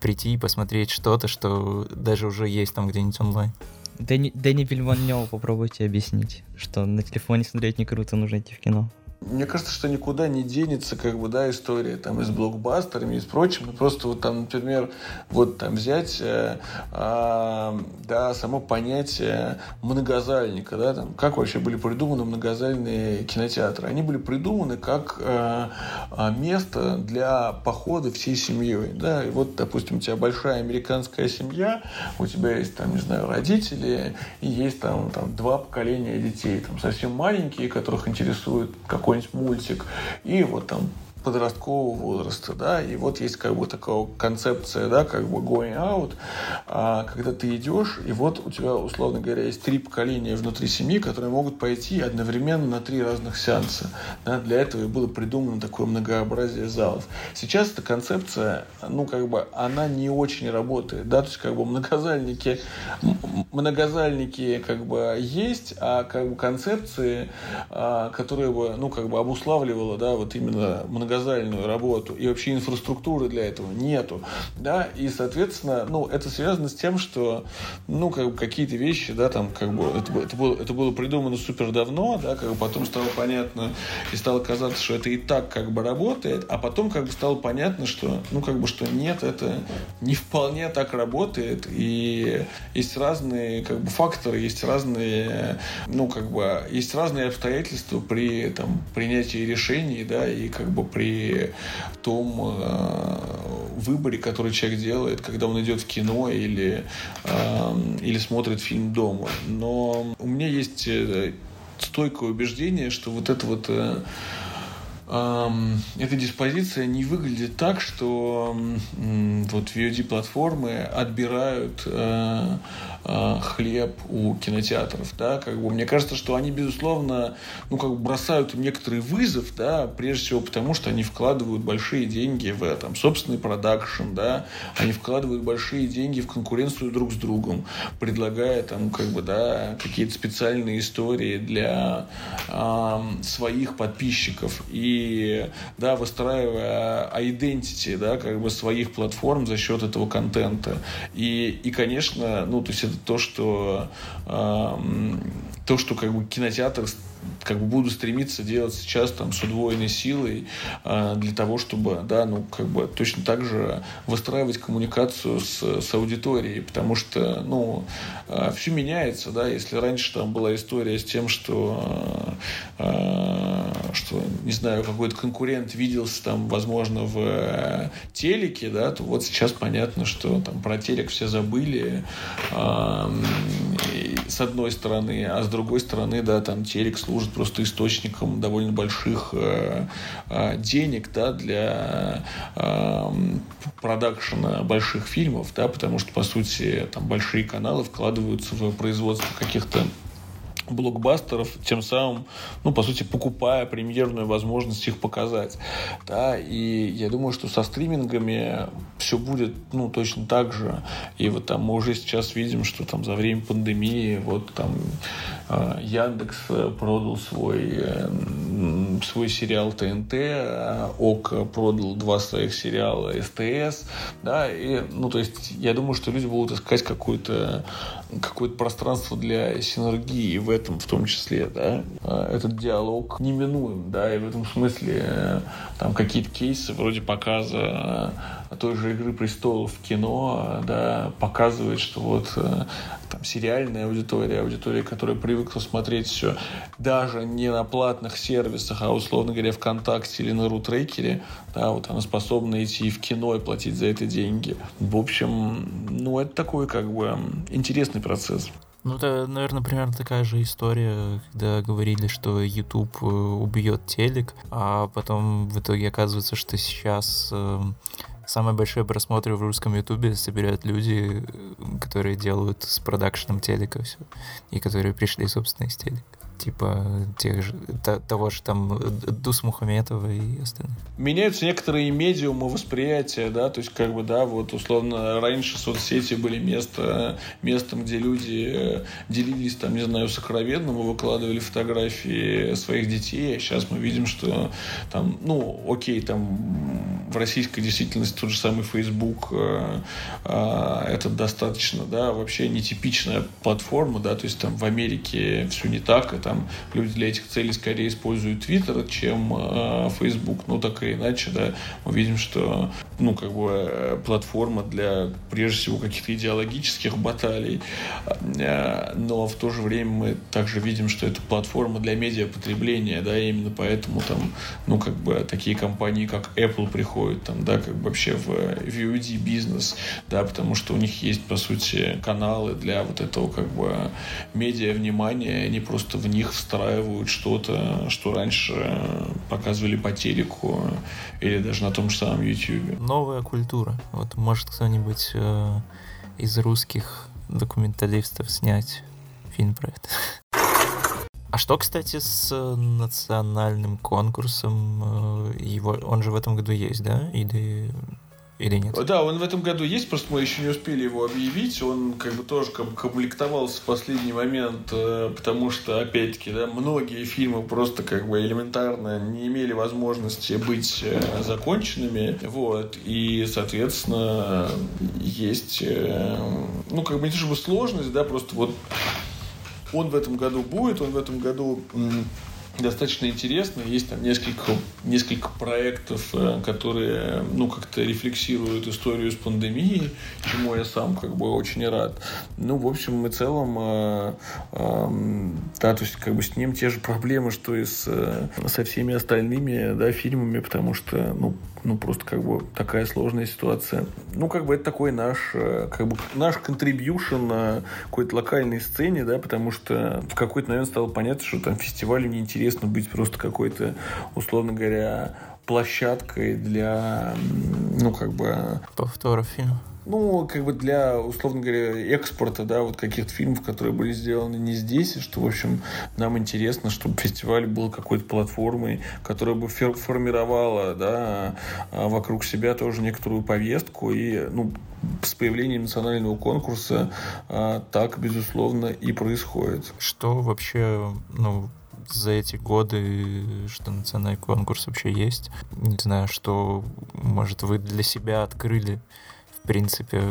прийти и посмотреть что-то, что даже уже есть там где-нибудь онлайн. Дэнни, Дэнни Вильваньеву попробуйте объяснить, что на телефоне смотреть не круто, нужно идти в кино. Мне кажется, что никуда не денется, как бы, да, история там и с блокбастерами и с прочим. Ну, просто вот там, например, вот там взять, э, э, да, само понятие многозальника, да, там, как вообще были придуманы многозальные кинотеатры. Они были придуманы как э, а, место для похода всей семьей, да, и вот, допустим, у тебя большая американская семья, у тебя есть там, не знаю, родители, и есть там, там два поколения детей, там совсем маленькие, которых интересует какой какой-нибудь мультик, и вот там подросткового возраста, да, и вот есть как бы такая концепция, да, как бы going out, а, когда ты идешь, и вот у тебя, условно говоря, есть три поколения внутри семьи, которые могут пойти одновременно на три разных сеанса, да, для этого и было придумано такое многообразие залов. Сейчас эта концепция, ну, как бы, она не очень работает, да, то есть, как бы, многозальники, многозальники, как бы, есть, а, как бы, концепции, а, которые бы, ну, как бы, обуславливала, да, вот именно многозальники многозальную работу и вообще инфраструктуры для этого нету, да, и, соответственно, ну, это связано с тем, что, ну, как бы какие-то вещи, да, там, как бы, это, это, было, это было придумано супер давно, да, как бы потом стало понятно и стало казаться, что это и так как бы работает, а потом как бы стало понятно, что, ну, как бы, что нет, это не вполне так работает, и есть разные, как бы, факторы, есть разные, ну, как бы, есть разные обстоятельства при, там, принятии решений, да, и, как бы, при при том э, выборе, который человек делает, когда он идет в кино или, э, или смотрит фильм дома. Но у меня есть э, стойкое убеждение, что вот это вот э, эта диспозиция не выглядит так, что вот VOD-платформы отбирают э, хлеб у кинотеатров, да, как бы мне кажется, что они, безусловно, ну, как бы бросают им некоторый вызов, да, прежде всего потому, что они вкладывают большие деньги в там, собственный продакшн, да, они вкладывают большие деньги в конкуренцию друг с другом, предлагая там, как бы, да, какие-то специальные истории для э, своих подписчиков. И да, выстраивая identity, да, как бы своих платформ за счет этого контента. И, и конечно, ну, то есть то, что, э, то, что как бы кинотеатр как бы буду стремиться делать сейчас там с удвоенной силой э, для того, чтобы, да, ну, как бы точно так же выстраивать коммуникацию с, с аудиторией, потому что, ну, э, все меняется, да, если раньше там была история с тем, что, э, что, не знаю, какой-то конкурент виделся там, возможно, в телеке, да, то вот сейчас понятно, что там про телек все забыли, с одной стороны, а с другой стороны, да, там телек служит просто источником довольно больших э, э, денег да, для э, продакшена больших фильмов, да, потому что, по сути, там большие каналы вкладываются в производство каких-то блокбастеров, тем самым, ну, по сути, покупая премьерную возможность их показать. Да, и я думаю, что со стримингами все будет, ну, точно так же. И вот там мы уже сейчас видим, что там за время пандемии вот там э, Яндекс продал свой, э, свой сериал ТНТ, э, ОК продал два своих сериала СТС, да, и, ну, то есть я думаю, что люди будут искать какое-то какое-то пространство для синергии в этом в том числе, да, а, этот диалог неминуем, да, и в этом смысле э, там какие-то кейсы вроде показа э, той же «Игры престолов» в кино, да, показывает, что вот э, там сериальная аудитория, аудитория, которая привыкла смотреть все даже не на платных сервисах, а условно говоря ВКонтакте или на Рутрекере, да, вот она способна идти в кино и платить за это деньги. В общем, ну это такой как бы интересный процесс. Ну, это, наверное, примерно такая же история, когда говорили, что YouTube э, убьет телек, а потом в итоге оказывается, что сейчас э, самые большие просмотры в русском Ютубе собирают люди, э, которые делают с продакшеном телека все, и которые пришли, собственно, из телека типа тех же, того же там Дус Мухаметова и остальных. Меняются некоторые медиумы восприятия, да, то есть как бы, да, вот условно раньше соцсети были место, местом, где люди э, делились там, не знаю, сокровенным и выкладывали фотографии своих детей, а сейчас мы видим, что там, ну, окей, там в российской действительности тот же самый Facebook, э, э, это достаточно, да, вообще нетипичная платформа, да, то есть там в Америке все не так, это там люди для этих целей скорее используют Twitter, чем э, Facebook. Ну, так или иначе, да, мы видим, что, ну, как бы э, платформа для, прежде всего, каких-то идеологических баталий. Э, но в то же время мы также видим, что это платформа для медиапотребления, да, и именно поэтому там, ну, как бы такие компании, как Apple приходят там, да, как бы вообще в VOD бизнес, да, потому что у них есть, по сути, каналы для вот этого, как бы, медиа внимания, они просто в них встраивают что-то, что раньше показывали по телеку или даже на том же самом YouTube. Новая культура. Вот может кто-нибудь э, из русских документалистов снять фильм про это. А что, кстати, с национальным конкурсом? Э, его, он же в этом году есть, да? Или или нет? Да, он в этом году есть, просто мы еще не успели его объявить. Он как бы тоже как бы комплектовался в последний момент, э, потому что, опять-таки, да, многие фильмы просто как бы элементарно не имели возможности быть э, законченными. Вот. И, соответственно, есть, э, ну, как бы не то чтобы сложность, да, просто вот он в этом году будет, он в этом году достаточно интересно. Есть там несколько, несколько проектов, э, которые ну, как-то рефлексируют историю с пандемией, чему я сам как бы очень рад. Ну, в общем и целом, э, э, да, то есть как бы с ним те же проблемы, что и с, э, со всеми остальными да, фильмами, потому что ну, ну, просто как бы такая сложная ситуация. Ну, как бы это такой наш, э, как бы наш контрибьюшн на какой-то локальной сцене, да, потому что в какой-то момент стало понятно, что там фестивалю неинтересно быть просто какой-то, условно говоря, площадкой для, ну, как бы... Повторов фильма ну, как бы для, условно говоря, экспорта, да, вот каких-то фильмов, которые были сделаны не здесь, и что, в общем, нам интересно, чтобы фестиваль был какой-то платформой, которая бы формировала, да, а, вокруг себя тоже некоторую повестку, и, ну, с появлением национального конкурса а, так, безусловно, и происходит. Что вообще, ну, за эти годы, что национальный конкурс вообще есть. Не знаю, что, может, вы для себя открыли, в принципе,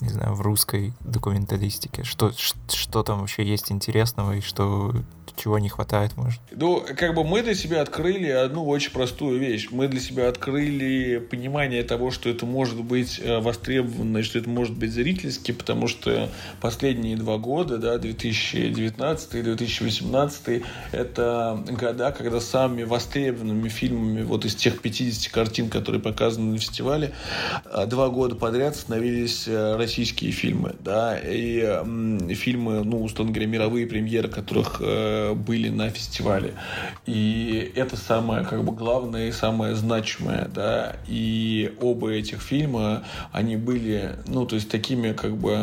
не знаю, в русской документалистике? Что, что там вообще есть интересного и что чего не хватает, может? Ну, как бы мы для себя открыли одну очень простую вещь. Мы для себя открыли понимание того, что это может быть э, востребовано, что это может быть зрительски, потому что последние два года, да, 2019 и 2018, это года, когда самыми востребованными фильмами вот из тех 50 картин, которые показаны на фестивале, э, два года подряд становились э, российские фильмы, да, и фильмы, ну, условно говоря, мировые премьеры, которых были на фестивале. И это самое как бы главное и самое значимое, да. И оба этих фильма, они были, ну, то есть такими как бы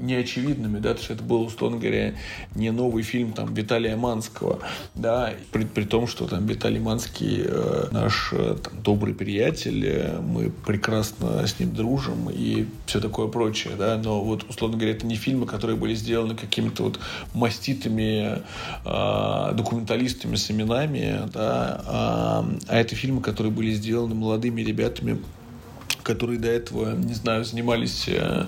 неочевидными, да, то есть это был, условно говоря, не новый фильм там Виталия Манского, да, при, при том, что там Виталий Манский э, наш э, там, добрый приятель, э, мы прекрасно с ним дружим и все такое прочее, да, но вот, условно говоря, это не фильмы, которые были сделаны какими-то вот маститыми документалистами с именами, да, а, а это фильмы, которые были сделаны молодыми ребятами, которые до этого, не знаю, занимались э,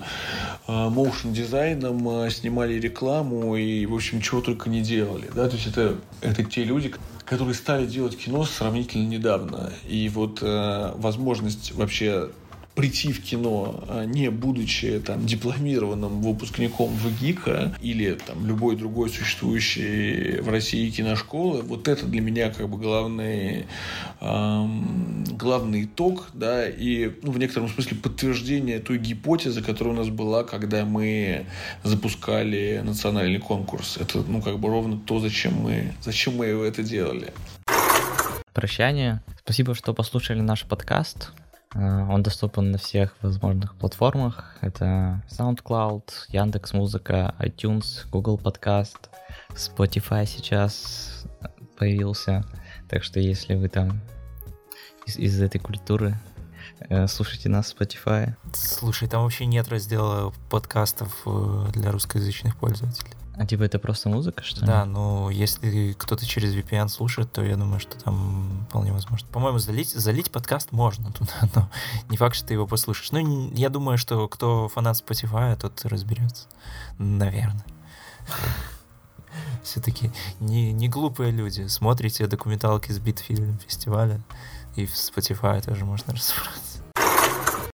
моушен дизайном, э, снимали рекламу и, в общем, чего только не делали. Да? То есть это, это те люди, которые стали делать кино сравнительно недавно. И вот э, возможность вообще прийти в кино, а не будучи там дипломированным выпускником ВГИКа или там любой другой существующей в России киношколы, вот это для меня как бы главный, эм, главный итог, да, и ну, в некотором смысле подтверждение той гипотезы, которая у нас была, когда мы запускали национальный конкурс. Это, ну, как бы ровно то, зачем мы, зачем мы это делали. Прощание. Спасибо, что послушали наш подкаст. Э, он доступен на всех возможных платформах. Это SoundCloud, Яндекс Музыка, iTunes, Google Podcast, Spotify сейчас появился. Так что если вы там из, из этой культуры, э, слушайте нас в Spotify. Слушай, там вообще нет раздела подкастов э, для русскоязычных пользователей. А типа это просто музыка, что ли? Да, ну если кто-то через VPN слушает, то я думаю, что там вполне возможно. По-моему, залить, залить подкаст можно туда, (laughs) но не факт, что ты его послушаешь. Ну, я думаю, что кто фанат Spotify, тот разберется. Наверное. (laughs) Все-таки не, не глупые люди. Смотрите документалки с Битфильм фестиваля, и в Spotify тоже можно (laughs) разобраться.